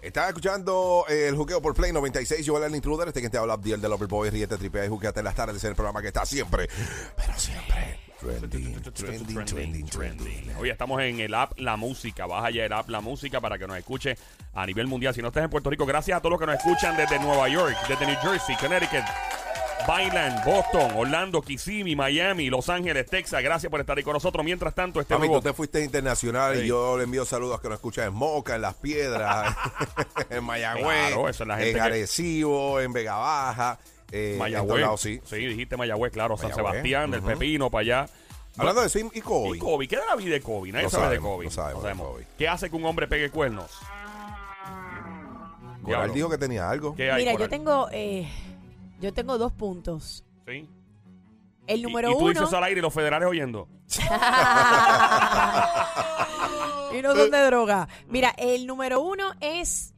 Estás escuchando eh, el juqueo por Play 96. Yo, el intruder. Este que te habla, Abdiel de Overboy. Riete, tripea y juqueate en las tardes. Es el programa que está siempre, pero siempre. Hoy estamos en el app La Música. Baja ya el app La Música para que nos escuche a nivel mundial. Si no estás en Puerto Rico, gracias a todos los que nos escuchan desde Nueva York, desde New Jersey, Connecticut, Byland, Boston, Orlando, Kissimmee, Miami, Los Ángeles, Texas. Gracias por estar ahí con nosotros. Mientras tanto, este Mami, nuevo... tú te fuiste internacional Sí. y yo le envío saludos que nos escuchan en Moca, en Las Piedras, en Mayagüez, Claro, esa es la gente en que- Arecibo, en Vega Baja. Eh, en Mayagüez. lados, sí. Sí, dijiste Mayagüez, claro. San Sebastián, del. Pepino, para allá. Hablando de Sim y Kobe. ¿Y Kobe? ¿Qué de la vida de Kobe? Nadie No sabe de sabemos, Kobe. no sabemos de Kobe. ¿Qué hace que un hombre pegue cuernos? Coral dijo que tenía algo. ¿Qué hay, Mira, yo tengo, eh, yo tengo dos puntos. Sí. El Y- número y, tú uno. dices al aire y los federales oyendo. y no son de droga. Mira, el número uno es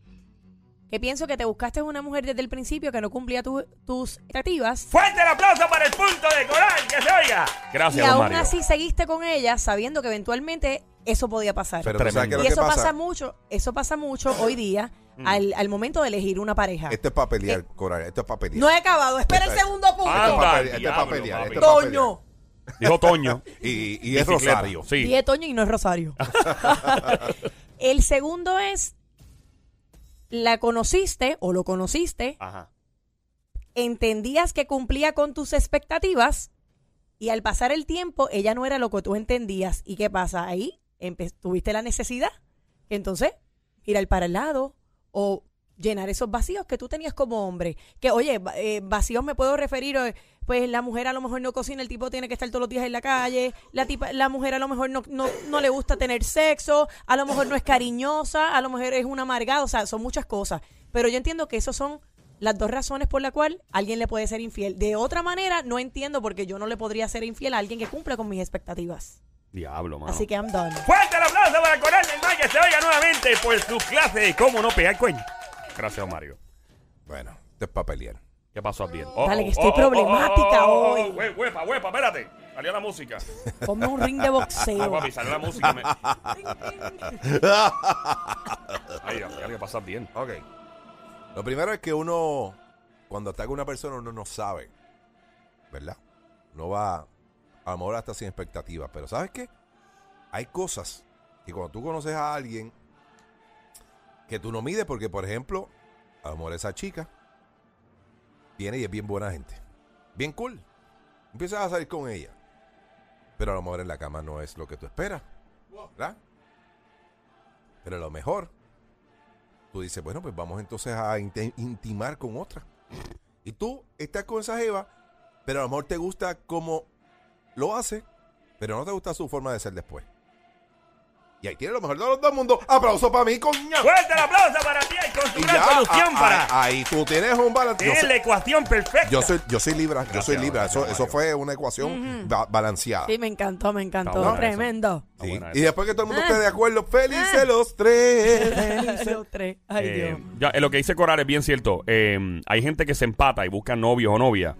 que pienso que te buscaste una mujer desde el principio que no cumplía tu- tus expectativas. ¡Fuerte el aplauso para el punto de Coral! ¡Que se oiga! Y Gracias, don aún Mario. así seguiste con ella sabiendo que eventualmente eso podía pasar. Pero tú sabes Tremendo. qué es lo y que eso pasa? pasa. mucho, eso pasa mucho hoy día Mm. al, al momento de elegir una pareja. Esto es para pelear, Coral. Esto es para pelear. No he acabado, espera el segundo punto. Anda. Esto es para pelear. papi. Esto es para pelear. Toño. Dijo Toño. Y, y es. Rosario. Sí. Dije Toño y no es Rosario. el segundo es, la conociste o lo conociste, Ajá. entendías que cumplía con tus expectativas y al pasar el tiempo ella no era lo que tú entendías. ¿Y qué pasa? Ahí empe- tuviste la necesidad. Entonces, ir para el lado o llenar esos vacíos que tú tenías como hombre. Que, oye, eh, vacíos me puedo referir, eh, pues la mujer a lo mejor no cocina, el tipo tiene que estar todos los días en la calle, la, tipa, la mujer a lo mejor no, no, no le gusta tener sexo, a lo mejor no es cariñosa, a lo mejor es una amargada, o sea, son muchas cosas. Pero yo entiendo que esos son las dos razones por las cuales alguien le puede ser infiel. De otra manera, no entiendo porque yo no le podría ser infiel a alguien que cumple con mis expectativas. Diablo, mano. Así que I'm done. ¡Fuerte el aplauso para Coral del Mar que se oiga nuevamente por su clase de cómo no pegar cuello! Gracias, Mario. Bueno, esto es para pelear. ¿Qué pasó, Abdiel? Dale, que estoy problemática hoy. Hue- Huepa, huepa, espérate. Salió la música. Ponme un ring de boxeo. Ah, papi, salió la música. Me... Ay, Dios, ¿qué pasa bien? Ok. Lo primero es que uno, cuando está con una persona, uno no sabe, ¿verdad? No va, a lo mejor hasta sin expectativas, pero ¿sabes qué? Hay cosas que cuando tú conoces a alguien que tú no mides, porque por ejemplo, a esa chica viene y es bien buena gente, bien cool. Empiezas a salir con ella, pero a lo mejor en la cama no es lo que tú esperas, ¿verdad? Pero a lo mejor tú dices, bueno, pues vamos entonces a intimar con otra. Y tú estás con esa jeva, pero a lo mejor te gusta como lo hace, pero no te gusta su forma de ser después. Y ahí tiene lo mejor de los dos mundos. Aplauso para mí, coño. ¡Fuerte el aplauso para ti y con su Y gran ya, solución a- para... a- ahí tú tienes un balance. Yo, Tienes soy- la ecuación perfecta. yo soy, yo soy Libra, yo soy Libra. Eso, gracias, eso fue una ecuación ba- balanceada. Sí, me encantó, me encantó. Tremendo. Está Sí. buena Y después que todo el mundo Ah. esté de acuerdo, felices los tres. Felices los tres. Ay, Eh, Dios. ya, eh, lo que dice Coral es bien cierto. Eh, hay gente que se empata y buscan novios o novias.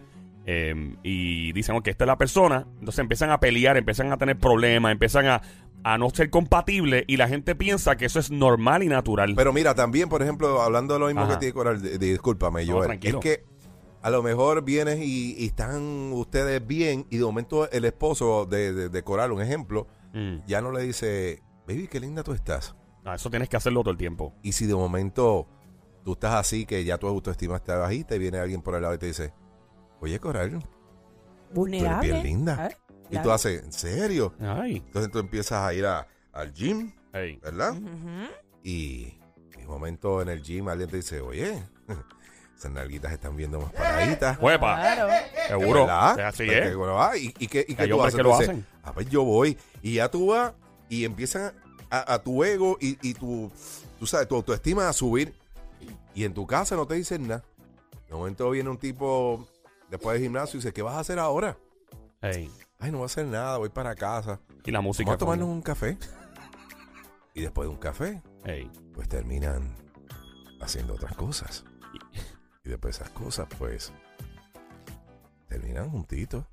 Eh, y dicen, ok, esta es la persona. Entonces empiezan a pelear, empiezan a tener problemas, empiezan a, a no ser compatibles. Y la gente piensa que eso es normal y natural. Pero mira, también, por ejemplo, hablando de lo mismo Ajá. que tiene Coral, de- de- discúlpame, No, tranquilo. es que a lo mejor vienes y, y están ustedes bien y de momento el esposo de, de- de Coral, un ejemplo, Mm. ya no le dice, baby, qué linda tú estás. Ah, eso tienes que hacerlo todo el tiempo. Y si de momento tú estás así, que ya tu autoestima está bajita y viene alguien por el lado y te dice, oye, Coral, Vulnerable. bien linda. ¿Eh? y tú haces, ¿en serio? Ay. Entonces tú empiezas a ir a- al gym. ¿verdad? Y de momento en el gym alguien te dice, oye, esas nalguitas están viendo más paraditas. Huepa. Claro. Seguro. ¿Verdad? Así Porque, es. bueno, ah, ¿Y, y qué, y qué tú haces? que lo hacen. Ah, pues yo voy. Y ya tú vas y empiezan a, a tu ego y, y tu, tú sabes, tu autoestima a subir. Y en tu casa no te dicen nada. De momento viene un tipo después del gimnasio y dice, ¿qué vas a hacer ahora? Ey. Ay, no voy a hacer nada, voy para casa. Y la música. Vamos a de tomarnos un café. Y después de un café, Ey. pues terminan haciendo otras cosas. Y después esas cosas, pues, terminan juntitos.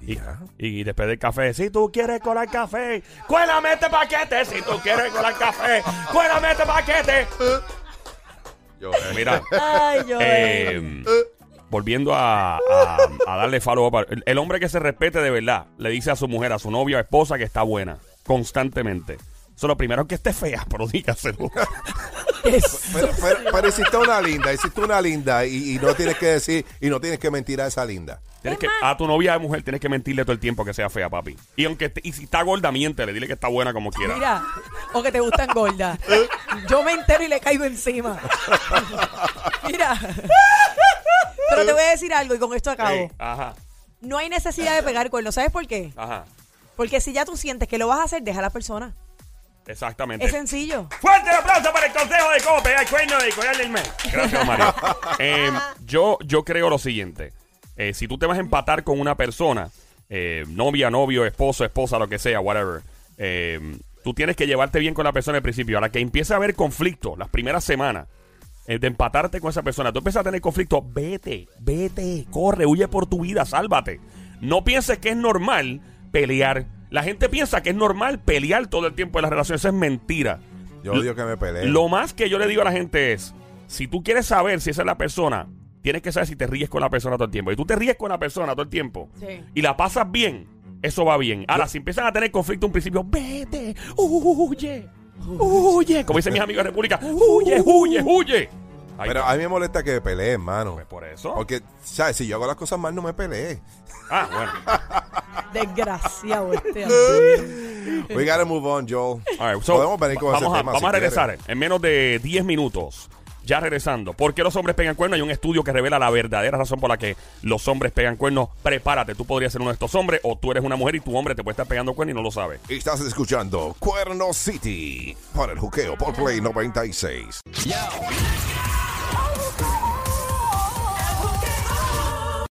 Y, Ya. y después del café, si tú quieres colar café, cuélame este paquete. Si tú quieres colar café, cuélame este paquete. Yo, Mira, Ay, yo. eh, volviendo a, a- a darle follow up. El, el hombre que se respete de verdad le dice a su mujer, a su novia o esposa que está buena, constantemente. Eso lo primero que esté fea, pero dígaselo. Pero, pero, pero hiciste una linda, hiciste una linda y, y no tienes que decir, y no tienes que mentir a esa linda. Tienes que, a tu novia de mujer tienes que mentirle todo el tiempo que sea fea, papi. Y aunque te- y si está gorda, miéntele, dile que está buena como quiera. Mira, o que te gustan gordas. Yo me entero y le caigo encima. Mira. Pero te voy a decir algo y con esto acabo. Ey, ajá, No hay necesidad de pegar cuernos. ¿Sabes por qué? ajá. Porque si ya tú sientes que lo vas a hacer, deja a la persona. Exactamente. Es sencillo. Fuerte el aplauso para el consejo de cómo pegar el cuerno de collar del mes. Gracias, Mario. Eh, yo, yo creo lo siguiente. Eh, si tú te vas a empatar con una persona, eh, novia, novio, esposo, esposa, lo que sea, whatever, eh, tú tienes que llevarte bien con la persona al principio. Ahora que empiece a haber conflicto las primeras semanas, de empatarte con esa persona, tú empiezas a tener conflicto, vete, vete, corre, huye por tu vida, sálvate. No pienses que es normal pelear. La gente piensa que es normal pelear todo el tiempo en las relaciones. Eso es mentira. Yo odio que me peleen. Lo más que yo le digo a la gente es, si tú quieres saber si esa es la persona, tienes que saber si te ríes con la persona todo el tiempo. Y tú te ríes con la persona todo el tiempo Sí. y la pasas bien, eso va bien. Ahora, si empiezan a tener conflicto un principio, vete, huye, huye. Como dicen mis amigos de República, huye, huye, huye. Ahí Pero está. a mí me molesta que me peleen, hermano. Pues por eso. Porque, ¿sabes? Si yo hago las cosas mal, no me peleé. Ah, bueno. Desgraciado este. We gotta move on, Joel. All right, so, Podemos venir con vamos ese a, tema vamos si a regresar quieres. en menos de 10 minutos. Ya regresando. ¿Por qué los hombres pegan cuernos? Hay un estudio que revela la verdadera razón por la que los hombres pegan cuernos. Prepárate, tú podrías ser uno de estos hombres o tú eres una mujer y tu hombre te puede estar pegando cuernos y no lo sabes. Estás escuchando Cuerno City por el juqueo por Play 96. Yo.